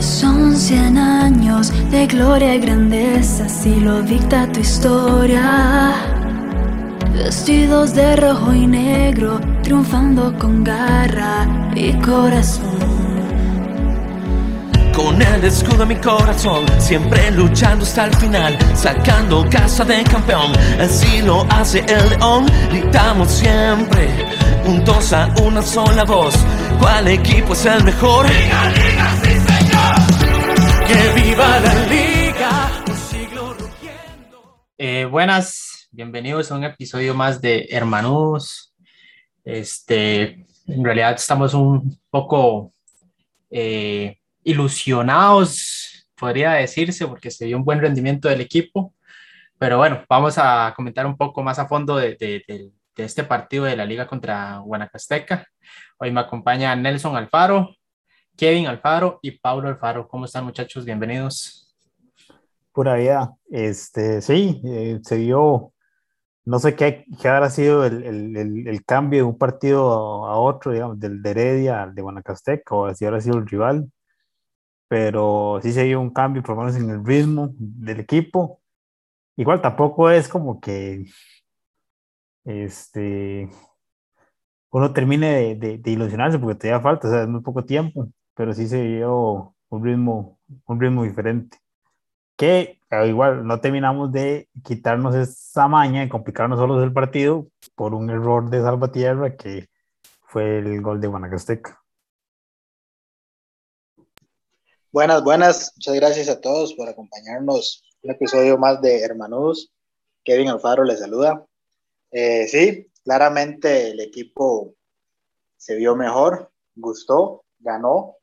Son cien años de gloria y grandeza, si lo dicta tu historia. Vestidos de rojo y negro, triunfando con garra y corazón. Con el escudo en mi corazón, siempre luchando hasta el final, sacando casa de campeón. Así lo hace el león, gritamos siempre, juntos a una sola voz. ¿Cuál equipo es el mejor? Liga, liga, sí Eh, buenas, bienvenidos a un episodio más de Hermanudos. Este, en realidad estamos un poco eh, ilusionados, podría decirse, porque se dio un buen rendimiento del equipo. Pero bueno, vamos a comentar un poco más a fondo de este partido de la liga contra Guanacasteca. Hoy me acompaña Nelson Alfaro, Kevin Alfaro y Pablo Alfaro. ¿Cómo están muchachos? Bienvenidos. Pura vida. Este, sí, eh, se dio, no sé qué, qué habrá sido el, el, el, el, cambio de un partido a otro, digamos, del de Heredia al de Guanacasteca, o si habrá sido el rival, pero sí se dio un cambio, por lo menos en el ritmo del equipo. Igual tampoco es como que este, uno termine de, de, de ilusionarse porque todavía falta, o sea, es muy poco tiempo, pero sí se dio un ritmo, un ritmo diferente. Que igual no terminamos de quitarnos esa maña y complicarnos solos el partido por un error de Salvatierra que fue el gol de Guanacasteca. Buenas, buenas. Muchas gracias a todos por acompañarnos un episodio más de Hermanos. Kevin Alfaro les saluda. Eh, sí, claramente el equipo se vio mejor, gustó, ganó,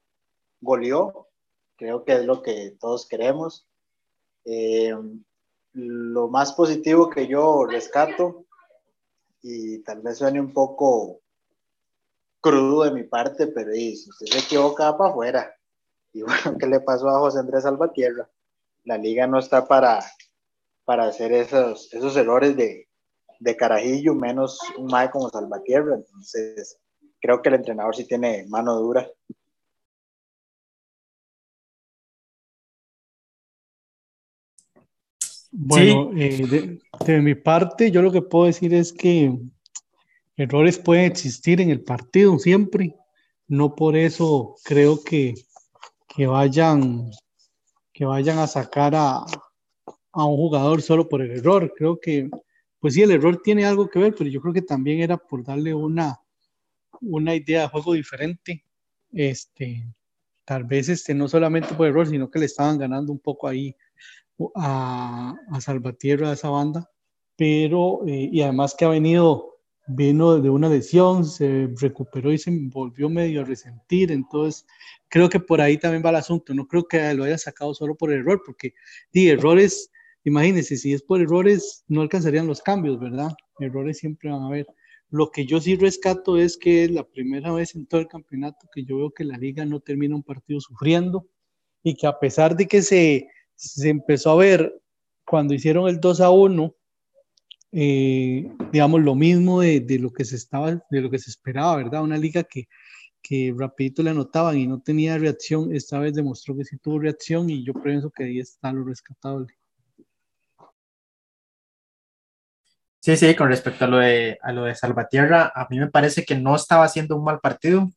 goleó. Creo que es lo que todos queremos. Eh, lo más positivo que yo rescato, y tal vez suene un poco crudo de mi parte, pero si usted se equivoca, para afuera y bueno, ¿qué le pasó a José Andrés Salvatierra? La liga no está para, para hacer esos, esos errores de, de carajillo, menos un mae como Salvatierra. Entonces, creo que el entrenador sí tiene mano dura. Bueno, sí. eh, de, de, mi parte, yo lo que puedo decir es que errores pueden existir en el partido siempre. No por eso creo que, que vayan, que vayan a sacar a, a, un jugador solo por el error. Creo que, pues sí, el error tiene algo que ver, pero yo creo que también era por darle una, una idea de juego diferente. Este, tal vez este, no solamente por error, sino que le estaban ganando un poco ahí a, a Salvatierra, a esa banda. Pero, eh, y además que ha venido vino de una lesión, se recuperó y se volvió medio a resentir, entonces creo que por ahí también va el asunto, no creo que lo haya sacado solo por error, porque di errores, imagínense, si es por errores no alcanzarían los cambios, ¿verdad? Errores siempre van a haber. Lo que yo sí rescato es que es la primera vez en todo el campeonato que yo veo que la liga no termina un partido sufriendo y que a pesar de que se, se empezó a ver cuando hicieron el 2 a 1, eh, digamos, lo mismo de, de, lo que se estaba, de lo que se esperaba, ¿verdad? Una liga que, que rapidito le anotaban y no tenía reacción, esta vez demostró que sí tuvo reacción y yo pienso que ahí está lo rescatable. Sí, sí, con respecto a lo de, a lo de Salvatierra, a mí me parece que no estaba haciendo un mal partido,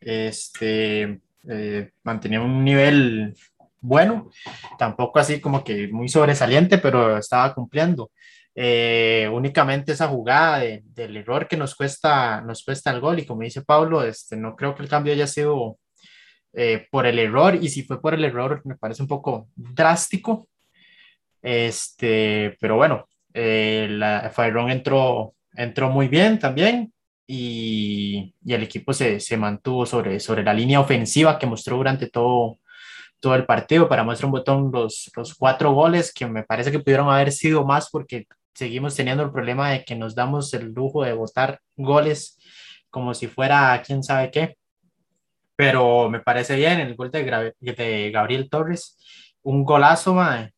este, eh, mantenía un nivel bueno, tampoco así como que muy sobresaliente, pero estaba cumpliendo. Eh, únicamente esa jugada de, del error que nos cuesta, nos cuesta el gol. Y como dice Pablo, este, no creo que el cambio haya sido eh, por el error. Y si fue por el error me parece un poco drástico, este, pero bueno, eh, la entró, entró muy bien también. Y, y el equipo se, se, mantuvo sobre, sobre la línea ofensiva que mostró durante todo, todo el partido. Para muestra un botón los, los cuatro goles que me parece que pudieron haber sido más porque seguimos teniendo el problema de que nos damos el lujo de votar goles como si fuera quién sabe qué. Pero me parece bien el gol de, de Gabriel Torres, un golazo, man.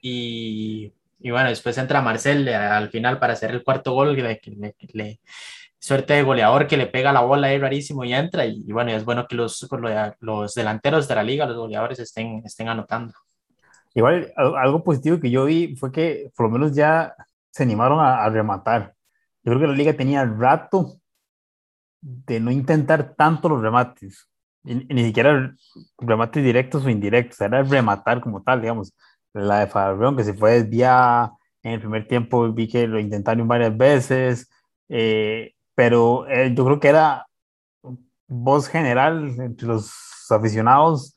Y, y, bueno, después entra Marcel al final para hacer el cuarto gol que le, le, suerte de goleador que le pega la bola ahí rarísimo y entra. Y, bueno, es bueno que los, los delanteros de la liga, los goleadores, estén, estén anotando. Igual, algo positivo que yo vi fue que por lo menos ya se animaron a, rematar. Yo creo que la liga tenía rato de no intentar tanto los remates, ni, siquiera remates directos o indirectos, era rematar como tal, digamos. La de Fabrón que se fue desviada, en el primer tiempo vi que lo intentaron varias veces, eh, pero eh, yo creo que era voz general entre los aficionados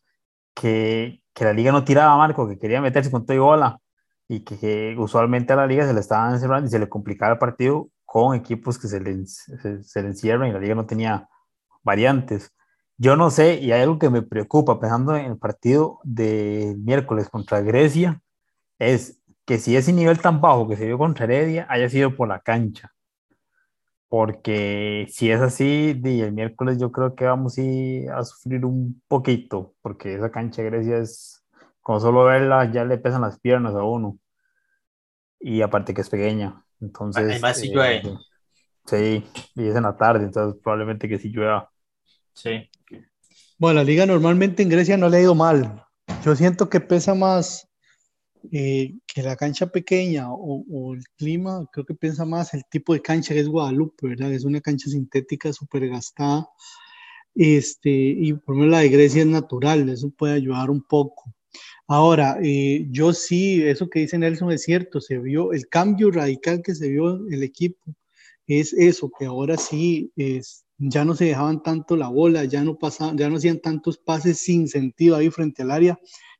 que, que la liga no tiraba a Marco, que quería meterse con todo y bola y que, usualmente a la liga se le estaban encerrando y se le complicaba el partido con equipos que se le, se, le encierran y la liga no tenía variantes. Yo no sé, y hay algo que me preocupa pensando en el partido de miércoles contra Grecia, es que si ese nivel tan bajo que se dio contra Heredia haya sido por la cancha porque si es así, el miércoles yo creo que vamos a sufrir un poquito, porque esa cancha de Grecia es, como solo verla, ya le pesan las piernas a uno. Y aparte que es pequeña. Entonces. Además, si llueve. Eh, sí, y es en la tarde, entonces probablemente que sí llueva. Sí. Bueno, la liga normalmente en Grecia no le ha ido mal. Yo siento que pesa más eh, que la cancha pequeña o, el clima, creo que piensa más el tipo de cancha que es Guadalupe, ¿verdad? Es una cancha sintética súper gastada. Este, y por lo menos la de Grecia es natural, eso puede ayudar un poco. Ahora, eh, yo sí, eso que dice Nelson es cierto, se vio el cambio radical que se vio el equipo, es eso, que ahora sí es, ya no se dejaban tanto la bola, ya no pasaban, ya no hacían tantos pases sin sentido ahí frente al área,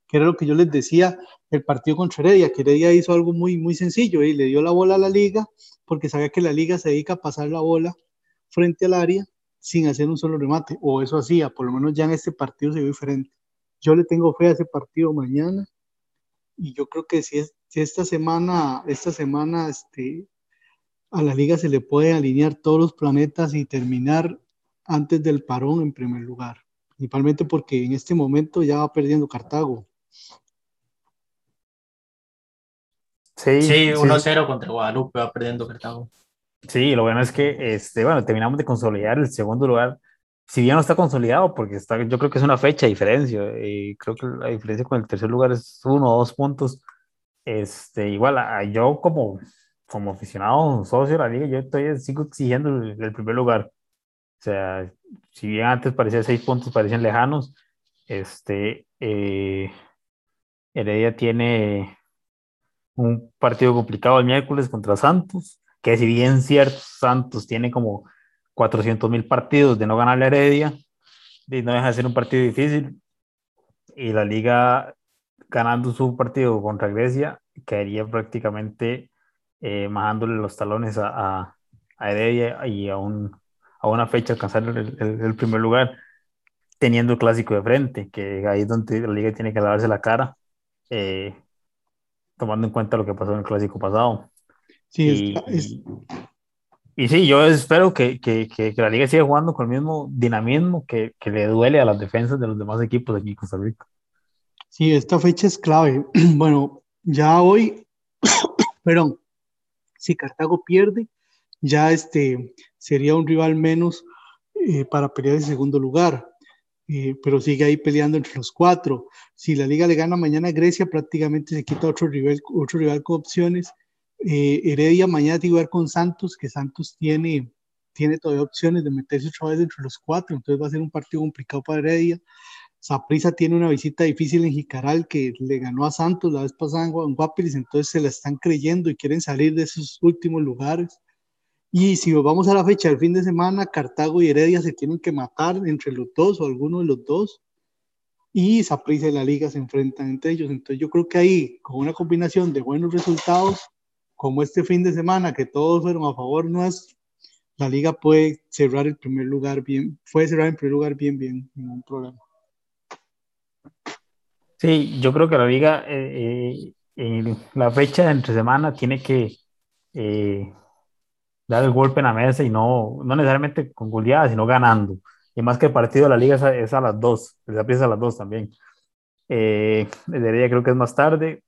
que era lo que yo les decía, el partido contra Heredia, que Heredia hizo algo muy, muy sencillo y le dio la bola a la liga porque sabía que la liga se dedica a pasar la bola frente al área sin hacer un solo remate, o eso hacía, por lo menos ya en este partido se vio diferente. Yo le tengo fe a ese partido mañana y yo creo que si, si esta semana, esta semana este, a la liga se le puede alinear todos los planetas y terminar antes del parón en primer lugar, principalmente porque en este momento ya va perdiendo Cartago. Sí, sí 1-0 contra Guadalupe, va perdiendo Cartago. Sí, lo bueno es que, este, bueno, terminamos de consolidar el segundo lugar. Si bien no está consolidado, porque está, yo creo que es una fecha de diferencia, y creo que la diferencia con el tercer lugar es uno o dos puntos. Este, igual, yo como, como aficionado, socio de la liga, yo estoy, sigo exigiendo el, primer lugar. O sea, si bien antes parecía seis puntos, parecían lejanos, este, eh, Heredia tiene un partido complicado el miércoles contra Santos, que si bien cierto, Santos tiene como 400 mil partidos de no ganar la Heredia, y no deja de ser un partido difícil, y la liga ganando su partido contra Grecia, caería prácticamente eh, majándole los talones a, a, Heredia y a, un, a una fecha alcanzar el, el, primer lugar, teniendo el clásico de frente, que ahí es donde la liga tiene que lavarse la cara. Eh, tomando en cuenta lo que pasó en el clásico pasado. Sí, y, y, sí, yo espero que, que, que, la liga siga jugando con el mismo dinamismo que, que, le duele a las defensas de los demás equipos aquí en Costa Rica. Sí, esta fecha es clave. Bueno, ya hoy, perdón, si Cartago pierde, ya este sería un rival menos eh, para pelear el segundo lugar. Eh, pero sigue ahí peleando entre los cuatro. Si la liga le gana mañana Grecia, prácticamente se quita otro rival, otro rival con opciones. Eh, Heredia mañana tiene que jugar con Santos, que Santos tiene, tiene todavía opciones de meterse otra vez entre los cuatro, entonces va a ser un partido complicado para Heredia. Saprisa tiene una visita difícil en Jicaral que le ganó a Santos la vez pasada en Guapilis, entonces se la están creyendo y quieren salir de esos últimos lugares. Y si vamos a la fecha del fin de semana, Cartago y Heredia se tienen que matar entre los dos o alguno de los dos. Y Saprissa y la liga se enfrentan entre ellos. Entonces yo creo que ahí, con una combinación de buenos resultados, como este fin de semana, que todos fueron a favor nuestro, la liga puede cerrar el primer lugar bien, puede cerrar el primer lugar bien, bien, ningún problema. Sí, yo creo que la liga eh, eh, en la fecha de entre semana tiene que eh, dar el golpe en la mesa y no, no necesariamente con goleada, sino ganando. Y más que el partido de la liga es a, las dos, la pieza a las dos también. Eh, el creo que es más tarde,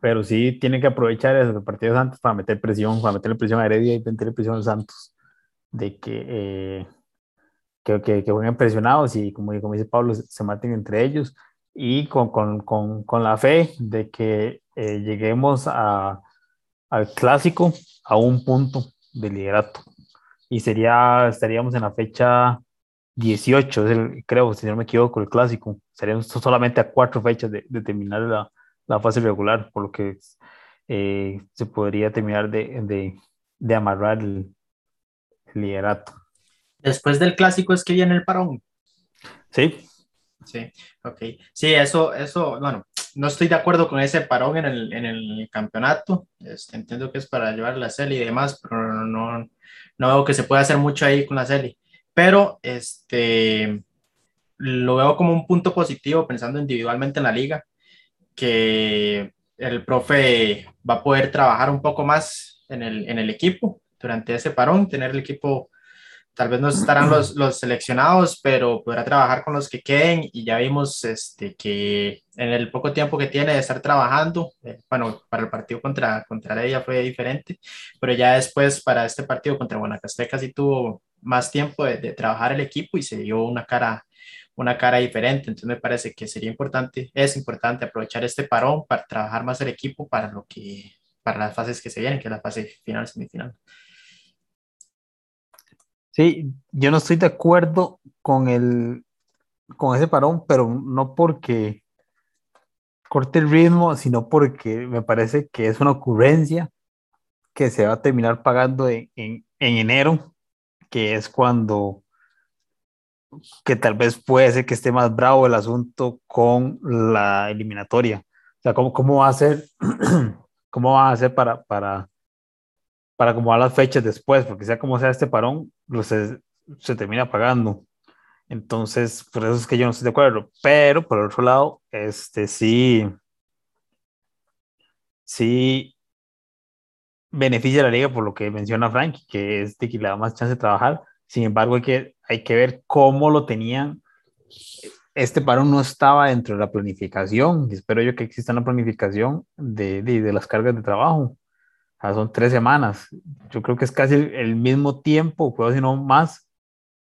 pero sí tiene que aprovechar esos partidos antes para meter presión, para meterle presión a Heredia y meterle presión a Santos. de que, eh, que, que, que, presionados y como, como dice Pablo, se maten entre ellos y con, con, con, con la fe de que eh, lleguemos a, al clásico a un punto de liderato. Y sería, estaríamos en la fecha 18, creo, si no me equivoco, el clásico. Estaríamos solamente a cuatro fechas de, de terminar la, la, fase regular, por lo que eh, se podría terminar de, de, de amarrar el, el liderato. Después del clásico es que viene el parón. Sí. Sí, ok. Sí, eso, eso, bueno, no estoy de acuerdo con ese parón en el, en el campeonato. Este, entiendo que es para llevar la serie y demás, pero no, no veo que se pueda hacer mucho ahí con la serie. Pero este, lo veo como un punto positivo pensando individualmente en la liga, que el profe va a poder trabajar un poco más en el, en el equipo durante ese parón, tener el equipo tal vez no estarán los, los, seleccionados, pero podrá trabajar con los que queden y ya vimos este, que en el poco tiempo que tiene de estar trabajando, eh, bueno, para el partido contra, contra ella fue diferente, pero ya después para este partido contra Guanacasteca sí tuvo más tiempo de, de, trabajar el equipo y se dio una cara una cara diferente, entonces me parece que sería importante, es importante aprovechar este parón para trabajar más el equipo para lo que, para las fases que se vienen, que es la fase final, semifinal. Sí, yo no estoy de acuerdo con, el, con ese parón, pero no porque corte el ritmo, sino porque me parece que es una ocurrencia que se va a terminar pagando en, en, en enero, que es cuando que tal vez puede ser que esté más bravo el asunto con la eliminatoria. O sea, ¿cómo, cómo va a ser, cómo va a ser para, para, para acomodar las fechas después? Porque sea como sea este parón, pues se, se termina pagando. Entonces, por eso es que yo no estoy de acuerdo. Pero, por otro lado, este sí, sí beneficia a la liga por lo que menciona Frank, que es de que le da más chance de trabajar. Sin embargo, hay que, hay que ver cómo lo tenían. Este parón no estaba dentro de la planificación. Espero yo que exista una planificación de, de, de las cargas de trabajo. Sea, son tres semanas. Yo creo que es casi el, mismo tiempo, puedo decir no más,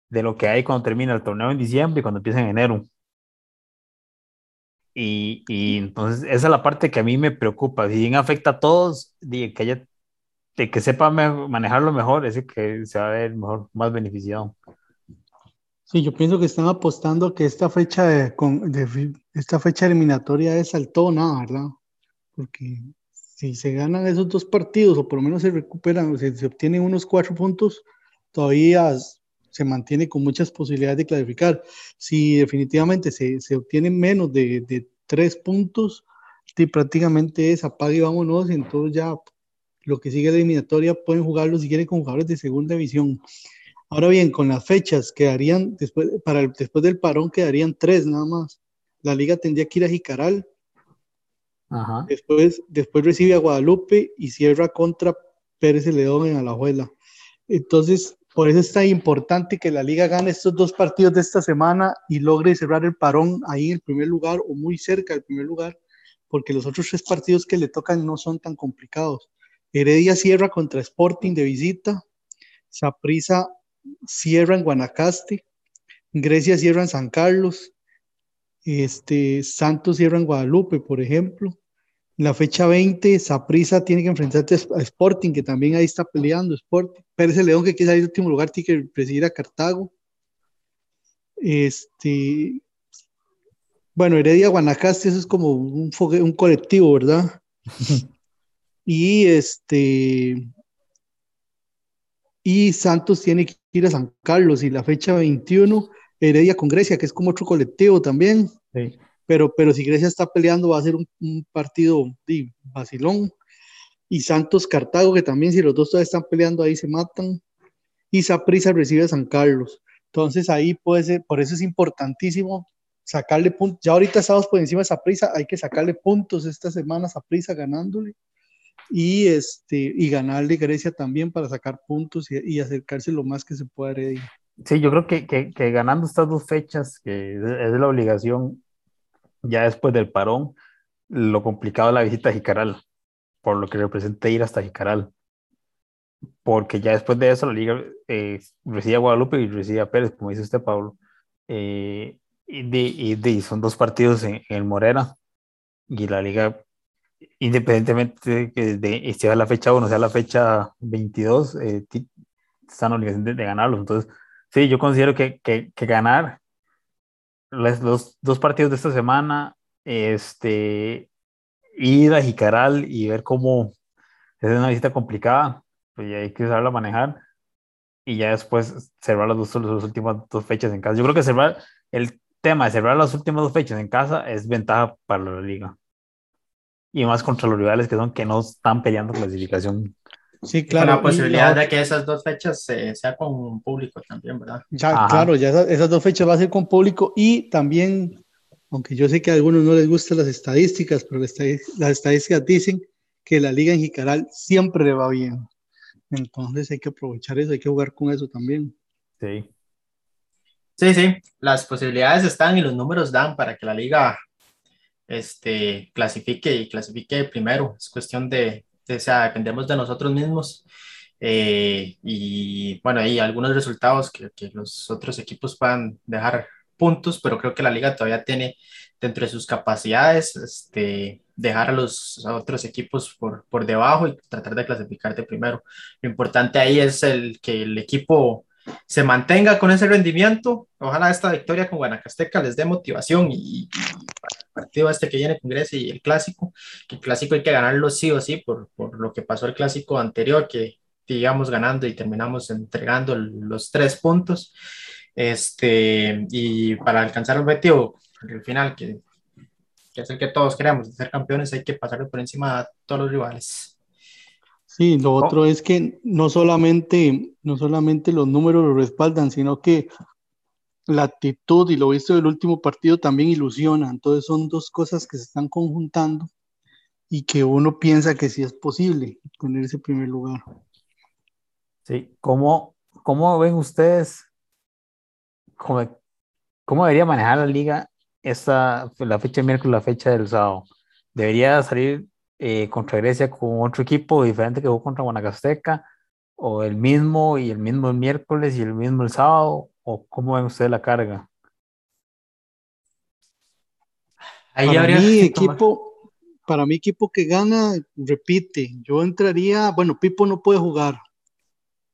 de lo que hay cuando termina el torneo en diciembre y cuando empieza en enero. Y, y, entonces esa es la parte que a mí me preocupa. Si bien afecta a todos, de que, haya, de que sepa manejarlo mejor, ese que se va a ver mejor, más beneficiado. Sí, yo pienso que están apostando que esta fecha de, de esta fecha eliminatoria es al todo nada, ¿verdad? Porque si se ganan esos dos partidos o por lo menos se recuperan, o se, se obtienen unos cuatro puntos, todavía se mantiene con muchas posibilidades de clarificar. Si definitivamente se, se obtienen menos de, de, tres puntos, y prácticamente es apague y vámonos, entonces ya lo que sigue la eliminatoria pueden jugarlo si quieren con jugadores de segunda división. Ahora bien, con las fechas quedarían, después, para el, después del parón quedarían tres nada más. La liga tendría que ir a Jicaral. Después, después recibe a Guadalupe y cierra contra Pérez León en Alajuela. Entonces, por eso es tan importante que la liga gane estos dos partidos de esta semana y logre cerrar el parón ahí en el primer lugar o muy cerca del primer lugar, porque los otros tres partidos que le tocan no son tan complicados. Heredia cierra contra Sporting de visita, Saprisa cierra en Guanacaste, Grecia cierra en San Carlos, este, Santos cierra en Guadalupe, por ejemplo. En la fecha 20, Saprisa tiene que enfrentarse a Sporting, que también ahí está peleando Sporting. Pérez León, que queda en último lugar, tiene que presidir a Cartago. Este, bueno, Heredia Guanacaste, eso es como un, un colectivo, ¿verdad? y este, y Santos tiene que ir a San Carlos y la fecha 21, Heredia con Grecia, que es como otro colectivo también. Sí. Pero, pero si Grecia está peleando va a ser un, un partido de vacilón. Y Santos Cartago, que también si los dos todavía están peleando ahí se matan. Y Saprisa recibe a San Carlos. Entonces ahí puede ser, por eso es importantísimo sacarle puntos. Ya ahorita estamos por encima de Saprisa, hay que sacarle puntos esta semana a Saprisa ganándole y, este, y ganarle Grecia también para sacar puntos y, y, acercarse lo más que se pueda Heredia. Sí, yo creo que, que, ganando estas dos fechas, que es, la obligación ya después del parón, lo complicado es la visita a Jicaral, por lo que representa ir hasta Jicaral. porque ya después de eso la liga eh, recibe a Guadalupe y recibe a Pérez, como dice usted, Pablo. Eh, y, de, son dos partidos en, el Morera y la liga, independientemente de que sea la fecha 1, sea la fecha 22, eh, están en obligación de, ganarlos. Entonces, sí, yo considero que, que, que ganar los dos partidos de esta semana, este, ir a Jicaral y ver cómo es una visita complicada, pues hay que saberla manejar y ya después cerrar las, dos, las últimas dos fechas en casa. Yo creo que cerrar el tema de cerrar las últimas dos fechas en casa es ventaja para la liga. Y más contra los rivales que son que no están peleando clasificación. Sí, claro. la posibilidad de que esas dos fechas eh, sea con público también, ¿verdad? Ya, claro, ya esas, dos fechas va a ser con público y también, aunque yo sé que a algunos no les gustan las estadísticas, pero las estadísticas dicen que la liga en Jicaral siempre le va bien. Entonces hay que aprovechar eso, hay que jugar con eso también. Sí. Sí, sí, las posibilidades están y los números dan para que la liga este, clasifique y clasifique primero. Es cuestión de, o sea, dependemos de nosotros mismos. Eh, y bueno, hay algunos resultados que, que, los otros equipos puedan dejar puntos, pero creo que la liga todavía tiene dentro de sus capacidades este, dejar a los otros equipos por, por debajo y tratar de clasificar de primero. Lo importante ahí es el que el equipo se mantenga con ese rendimiento. Ojalá esta victoria con Guanacasteca les dé motivación y, el partido este que viene con Grecia y el clásico, el clásico hay que ganarlo sí o sí por, por lo que pasó el clásico anterior, que digamos ganando y terminamos entregando los tres puntos. Este, y para alcanzar el objetivo, el final, que, que es el que todos queremos, ser campeones, hay que pasar por encima a todos los rivales. Sí, lo otro es que no solamente, no solamente los números lo respaldan, sino que la actitud y lo visto del último partido también ilusiona. Entonces son dos cosas que se están conjuntando y que uno piensa que sí es posible tener ese primer lugar. Sí, ¿cómo, cómo ven ustedes cómo, cómo debería manejar la liga esta, la fecha de miércoles, la fecha del sábado? ¿Debería salir eh, contra Grecia con otro equipo diferente que jugó contra Guanacasteca, o el mismo y el mismo el miércoles y el mismo el sábado, o cómo ven ustedes la carga? Ahí para mi equipo, para mi equipo que gana, repite, yo entraría, bueno, Pipo no puede jugar,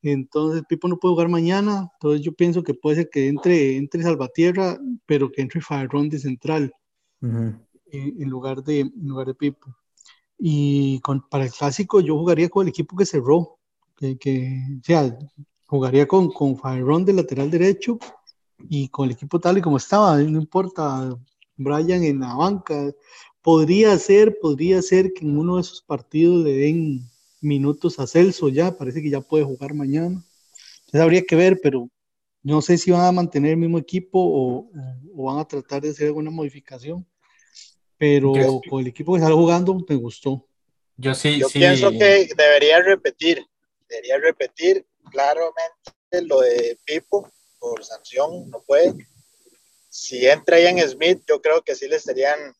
entonces Pipo no puede jugar mañana, entonces yo pienso que puede ser que entre, entre Salvatierra, pero que entre Farrón de central, en, lugar de, en lugar de Pipo. Y con, para el clásico yo jugaría con el equipo que cerró, que, que o sea, jugaría con, con Fairón de lateral derecho y con el equipo tal y como estaba, no importa, Brian en la banca. Podría ser, podría ser que en uno de esos partidos le den minutos a Celso ya, parece que ya puede jugar mañana. Entonces habría que ver, pero no sé si van a mantener el mismo equipo o, o van a tratar de hacer alguna modificación pero con el equipo que está jugando me gustó. Yo sí, Yo pienso que debería repetir, debería repetir claramente lo de Pipo por sanción, no puede. Si entra Ian Smith, yo creo que sí le estarían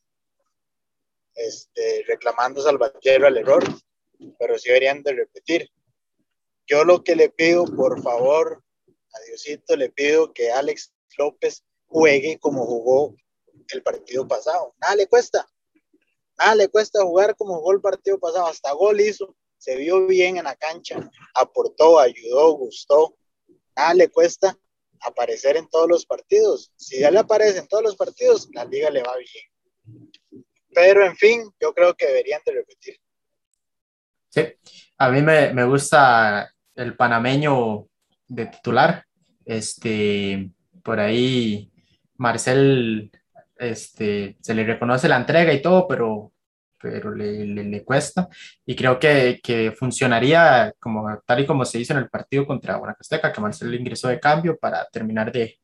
este, reclamando Salvatierra al error, pero sí deberían de repetir. Yo lo que le pido, por favor, a Diosito, le pido que Alex López juegue como jugó el partido pasado. Nada le cuesta. Nada le cuesta jugar como jugó el partido pasado. Hasta gol hizo. Se vio bien en la cancha. Aportó, ayudó, gustó. Nada le cuesta aparecer en todos los partidos. Si ya le aparece en todos los partidos, la liga le va bien. Pero en fin, yo creo que deberían de repetir. Sí, a mí me, me gusta el panameño de titular. Este, por ahí Marcel este, se le reconoce la entrega y todo, pero, pero le, le, cuesta. Y creo que, que, funcionaría como, tal y como se hizo en el partido contra Guanacasteca, que Marcelo ingresó de cambio para terminar de,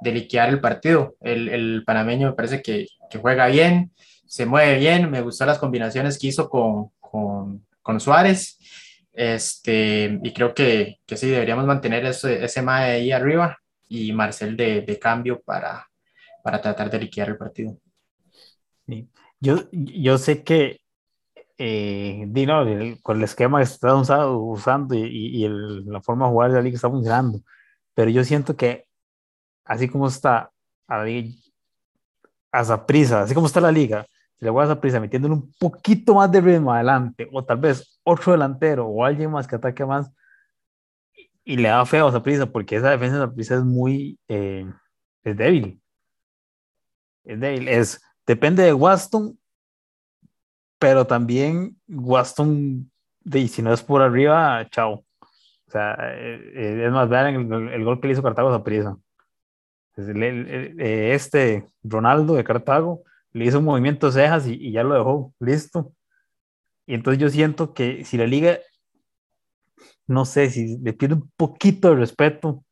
de liquidar el partido. El, el panameño me parece que, que, juega bien, se mueve bien, me gustó las combinaciones que hizo con, con, con Suárez. Este, y creo que, que sí, deberíamos mantener ese, ese MAE ahí arriba y Marcel de, de cambio para, para tratar de liquidar el partido. Yo, yo sé que eh, di, no, el- con el esquema que está usando, usando y, y el- la forma de jugar de la liga está funcionando. Pero yo siento que así como está a la liga, a prisa, así como está la liga, si le voy a prisa metiéndole un poquito más de ritmo adelante, o tal vez otro delantero o alguien más que ataque más, y le da feo a prisa porque esa defensa de prisa es muy eh, es débil. Es débil. Es, depende de Waston, pero también Waston, de, si no es por arriba, chao. O sea, eh, eh, es más, vean el, gol que le hizo Cartago a prisa. Eh, este Ronaldo de Cartago le hizo un movimiento de cejas y, ya lo dejó listo. Y entonces yo siento que si la liga, no sé, si le pierde un poquito de respeto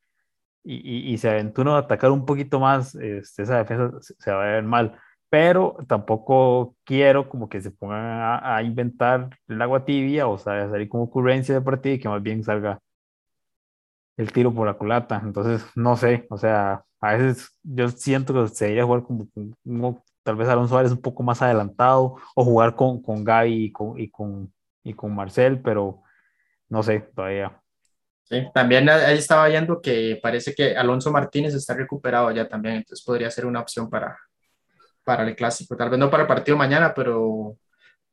y, se aventura a atacar un poquito más, este, esa defensa se, va a ver mal. Pero tampoco quiero como que se pongan a, a inventar el agua tibia o sea, salir como ocurrencia de partido y que más bien salga el tiro por la culata. Entonces, no sé, o sea, a veces yo siento que se debería jugar como, como tal vez Alonso Suárez un poco más adelantado o jugar con, con Gaby y con, y, con, y con Marcel, pero no sé, todavía. Sí, también ahí estaba viendo que parece que Alonso Martínez está recuperado ya también, entonces podría ser una opción para, para el clásico. Tal vez no para el partido mañana, pero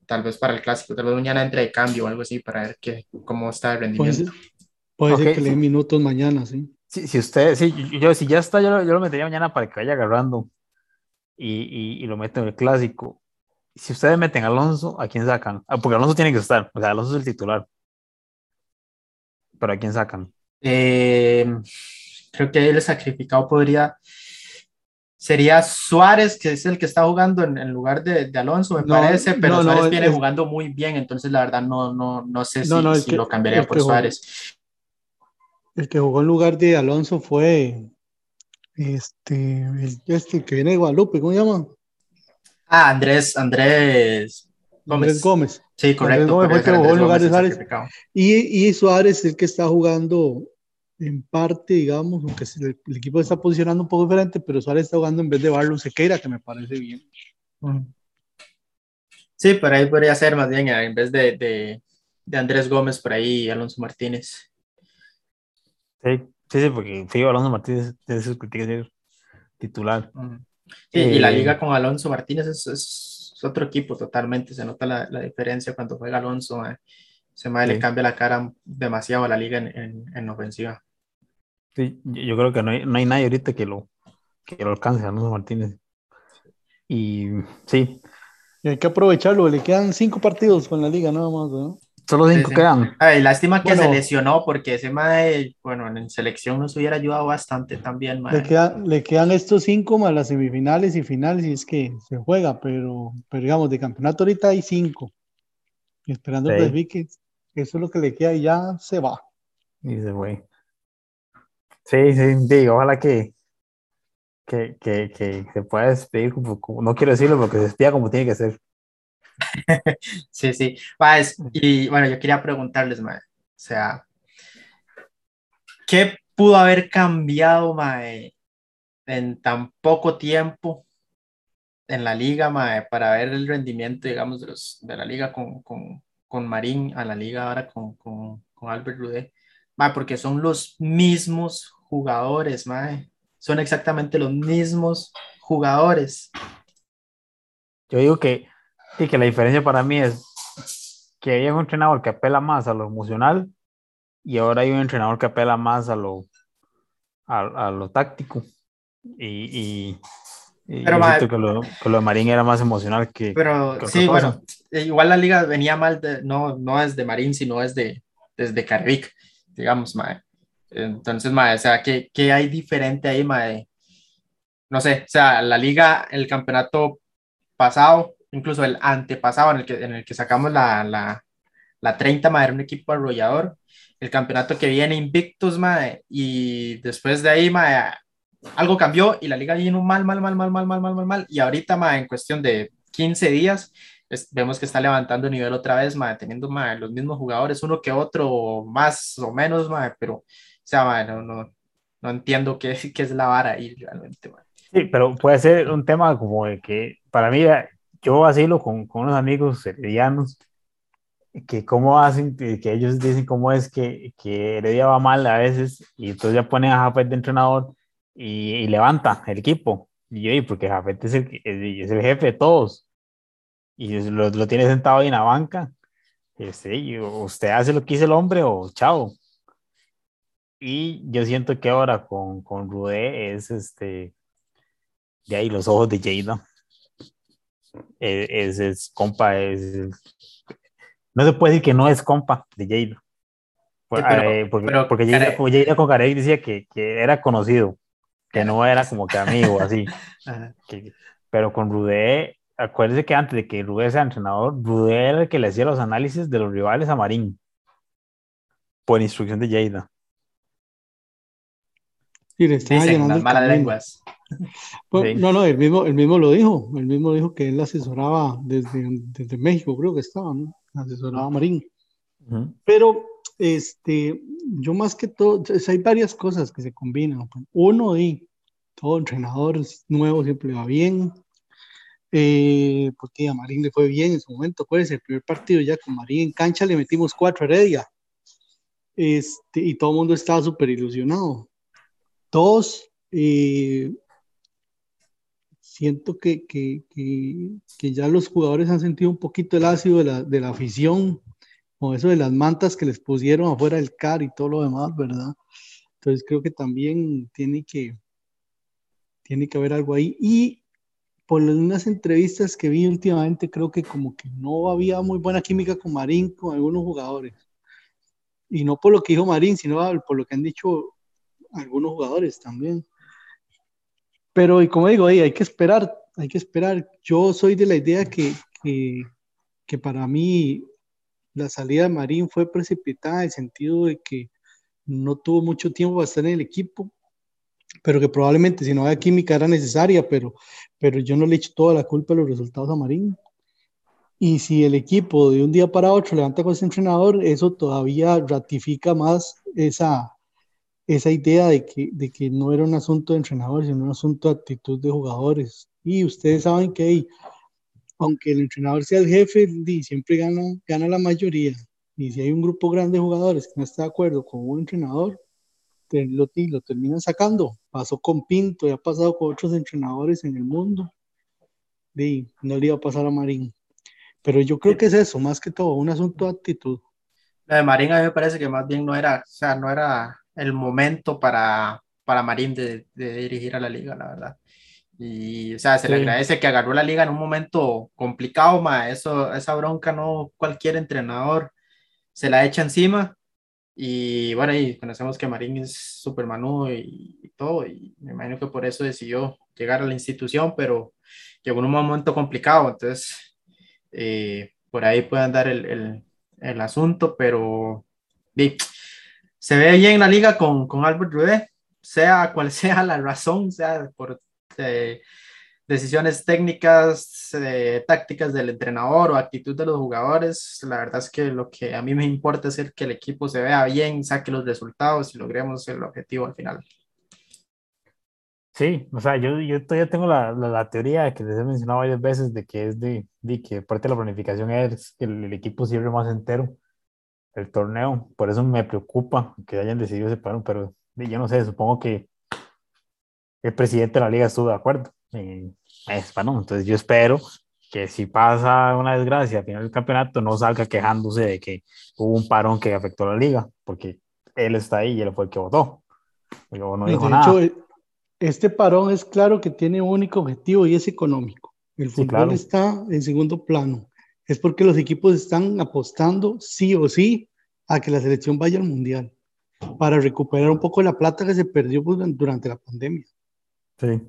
tal vez para el clásico. Tal vez mañana entre de cambio o algo así para ver qué, cómo está el rendimiento. Puede, puede okay, ser que le den minutos mañana, sí. Sí, si usted, sí, yo, si ya está, yo lo, yo lo metería mañana para que vaya agarrando y, y, y lo meten en el clásico. Si ustedes meten a Alonso, ¿a quién sacan? Ah, porque Alonso tiene que estar, o sea, Alonso es el titular. ¿Pero a quién sacan? Eh, creo que el sacrificado podría. Sería Suárez, que es el que está jugando en, en lugar de, de, Alonso, me No, parece, pero no, no, Suárez viene es- jugando muy bien, entonces la verdad no, no, no sé si, que- lo cambiaría por jugó- Suárez. El que jugó en lugar de Alonso fue este, el, este que viene de Guadalupe, ¿cómo se llama? Ah, Andrés, Andrés Gómez. Andrés Gómez. Sí, correcto. Gómez fue el que podría ser jugó en Andrés lugar de Gómez, el Suárez. sacrificado. Y, y Suárez es el que está jugando en parte, digamos, aunque el, el equipo está posicionando un poco diferente, pero Suárez está jugando en vez de Barlow Sequeira, que me parece bien. Sí, por ahí podría ser más bien, en vez de, de, de Andrés Gómez, por ahí Alonso Martínez. Sí, sí, sí, porque Figo Alonso Martínez tiene sus críticas de titular. Sí, y la Eh, liga con Alonso Martínez es, es otro equipo totalmente, se nota la, la diferencia cuando juega Alonso, eh. Se mae, le Sí. cambia la cara demasiado a la liga en, en, en ofensiva. Sí, yo creo que no hay, no hay nadie ahorita que lo, que lo alcance a Alonso Martínez. Y sí, Y hay que aprovecharlo, le quedan cinco partidos con la liga nada más, ¿no? solo cinco sí. quedan. Ay, lástima que se lesionó porque ese mae, bueno, en selección nos hubiera ayudado bastante también, mae. Le, queda- le quedan estos cinco más las semifinales y finales, y es que se juega, pero, pero digamos, de campeonato ahorita hay cinco. Esperando Sí. que clasifique, eso es lo que le queda y ya se va. Y se fue. Sí, sí, digo, ojalá que, que, que, que se pueda despedir, como, como- no quiero decirlo, porque se despida como tiene que ser. Sí, sí. Y bueno, yo quería preguntarles, mae, o sea, ¿qué pudo haber cambiado, mae, en tan poco tiempo en la liga, mae, para ver el rendimiento, digamos, de, los, de la liga con, con, con Marín a la liga ahora con, con, con Albert Rudé? Porque son los mismos jugadores. Son exactamente los mismos jugadores. Yo digo que, sí, que la diferencia para mí es que hay un entrenador que apela más a lo emocional y ahora hay un entrenador que apela más a lo, a, a lo táctico. Y, y, y Pero, que lo, que lo de Marín era más emocional que, Pero que sí, cosa. bueno, eh, igual la liga venía mal, de- no, no desde Marín, sino desde, desde Carrick, digamos, mae. Entonces, mae, o sea, ¿qué, qué hay diferente ahí, mae? No sé, o sea, la liga, el campeonato pasado, incluso el antepasado en el que, en el que sacamos la, la, la 30, mae, era un equipo arrollador. El campeonato que viene invictus, mae, y después de ahí, mae, algo cambió y la liga vino mal, mal, mal, mal, mal, mal, mal, mal, mal. Y ahorita, mae, en cuestión de 15 días, es- vemos que está levantando nivel otra vez, mae, teniendo mae, los mismos jugadores, uno que otro, más o menos, pero, o sea, mae, no, no, entiendo qué, qué es la vara ahí realmente. Sí, pero puede ser un tema como de que para mí, yo vacilo con, con unos amigos heredianos que cómo hacen, que ellos dicen cómo es que, que Heredia va mal a veces y entonces ya ponen a Jafet de entrenador y, levanta el equipo. Y yo, porque Jafet es el, es el jefe de todos y lo, lo tiene sentado ahí en la banca. Este, y usted hace lo que dice el hombre o chao. Y yo siento que ahora con, con Rudé es este, de ahí los ojos de Jada. E, es, es, compa, es, no se puede decir que no es compa de Jada. Eh, porque, porque Jada, con Carey decía que, que, era conocido, que no era como que amigo, así. pero con Rudé, acuérdese que antes de que Rudé sea entrenador, Rudé era el que le hacía los análisis de los rivales a Marín, por instrucción de Jada. Sí, le estaba llenando las malas lenguas. Pues, no, no, él mismo, él mismo lo dijo, él mismo dijo que él asesoraba desde, desde México, creo que estaba, ¿no? Asesoraba a Marín. Pero, este, yo más que todo, hay varias cosas que se combinan. Uno, y todo entrenador nuevo siempre va bien, eh, porque a Marín le fue bien en su momento, acuérdense, el primer partido ya con Marín en cancha le metimos cuatro Heredia, este, y todo el mundo estaba súper ilusionado. Dos, eh, siento que, que, que, ya los jugadores han sentido un poquito el ácido de la, de la afición, o eso de las mantas que les pusieron afuera del CAR y todo lo demás, ¿verdad? Entonces creo que también tiene que, tiene que haber algo ahí. Y por unas entrevistas que vi últimamente, creo que como que no había muy buena química con Marín, con algunos jugadores. Y no por lo que dijo Marín, sino por lo que han dicho algunos jugadores también. Pero, y como digo, hay que esperar, hay que esperar. Yo soy de la idea que, que, que para mí la salida de Marín fue precipitada en el sentido de que no tuvo mucho tiempo para estar en el equipo, pero que probablemente si no había química era necesaria, pero, pero yo no le echo toda la culpa de los resultados a Marín. Y si el equipo de un día para otro levanta con ese entrenador, eso todavía ratifica más esa, esa idea de que, de que no era un asunto de entrenadores, sino un asunto de actitud de jugadores. Y ustedes saben que aunque el entrenador sea el jefe, siempre gana, gana la mayoría. Y si hay un grupo grande de jugadores que no está de acuerdo con un entrenador, lo, lo terminan sacando. Pasó con Pinto y ha pasado con otros entrenadores en el mundo. Y no le iba a pasar a Marín. Pero yo creo que es eso, más que todo, un asunto de actitud. La de Marín a mí me parece que más bien no era, o sea, no era el momento para, para Marín de, dirigir a la liga, la verdad. Y, o sea, se le agradece que agarró la liga en un momento complicado, ma. Eso, esa bronca no cualquier entrenador se la echa encima. Y bueno, y conocemos que Marín es súper manudo y, todo, y me imagino que por eso decidió llegar a la institución, pero llegó en un momento complicado, entonces eh, por ahí puede andar el, el, el asunto, pero se ve bien la liga con, con Albert Rudé, sea cual sea la razón, sea por eh, decisiones técnicas, eh, tácticas del entrenador o actitud de los jugadores. La verdad es que lo que a mí me importa es que el equipo se vea bien, saque los resultados y logremos el objetivo al final. Sí, o sea, yo, yo todavía tengo la, la, teoría que les he mencionado varias veces de que es de, de que parte de la planificación es que el, el equipo sirve más entero el torneo. Por eso me preocupa que hayan decidido separar, pero yo no sé, supongo que el presidente de la liga estuvo de acuerdo. Es, bueno, entonces yo espero que si pasa una desgracia al final del campeonato no salga quejándose de que hubo un parón que afectó a la liga, porque él está ahí y él fue el que votó. Pero no dijo de nada. Hecho, este parón es claro que tiene un único objetivo y es económico. El fútbol está en segundo plano es porque los equipos están apostando sí o sí a que la selección vaya al mundial para recuperar un poco la plata que se perdió pues, durante la pandemia. Sí.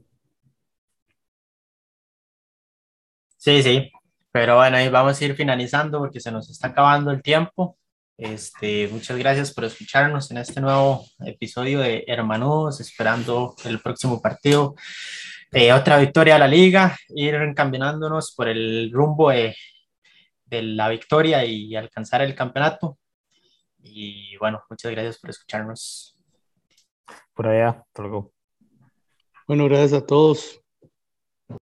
Sí, sí. Pero bueno, ahí vamos a ir finalizando porque se nos está acabando el tiempo. Este, muchas gracias por escucharnos en este nuevo episodio de Hermanos, esperando el próximo partido. Eh, otra victoria a la liga, ir encaminándonos por el rumbo de de la victoria y alcanzar el campeonato. Y bueno, muchas gracias por escucharnos. Por allá, por Bueno, gracias a todos.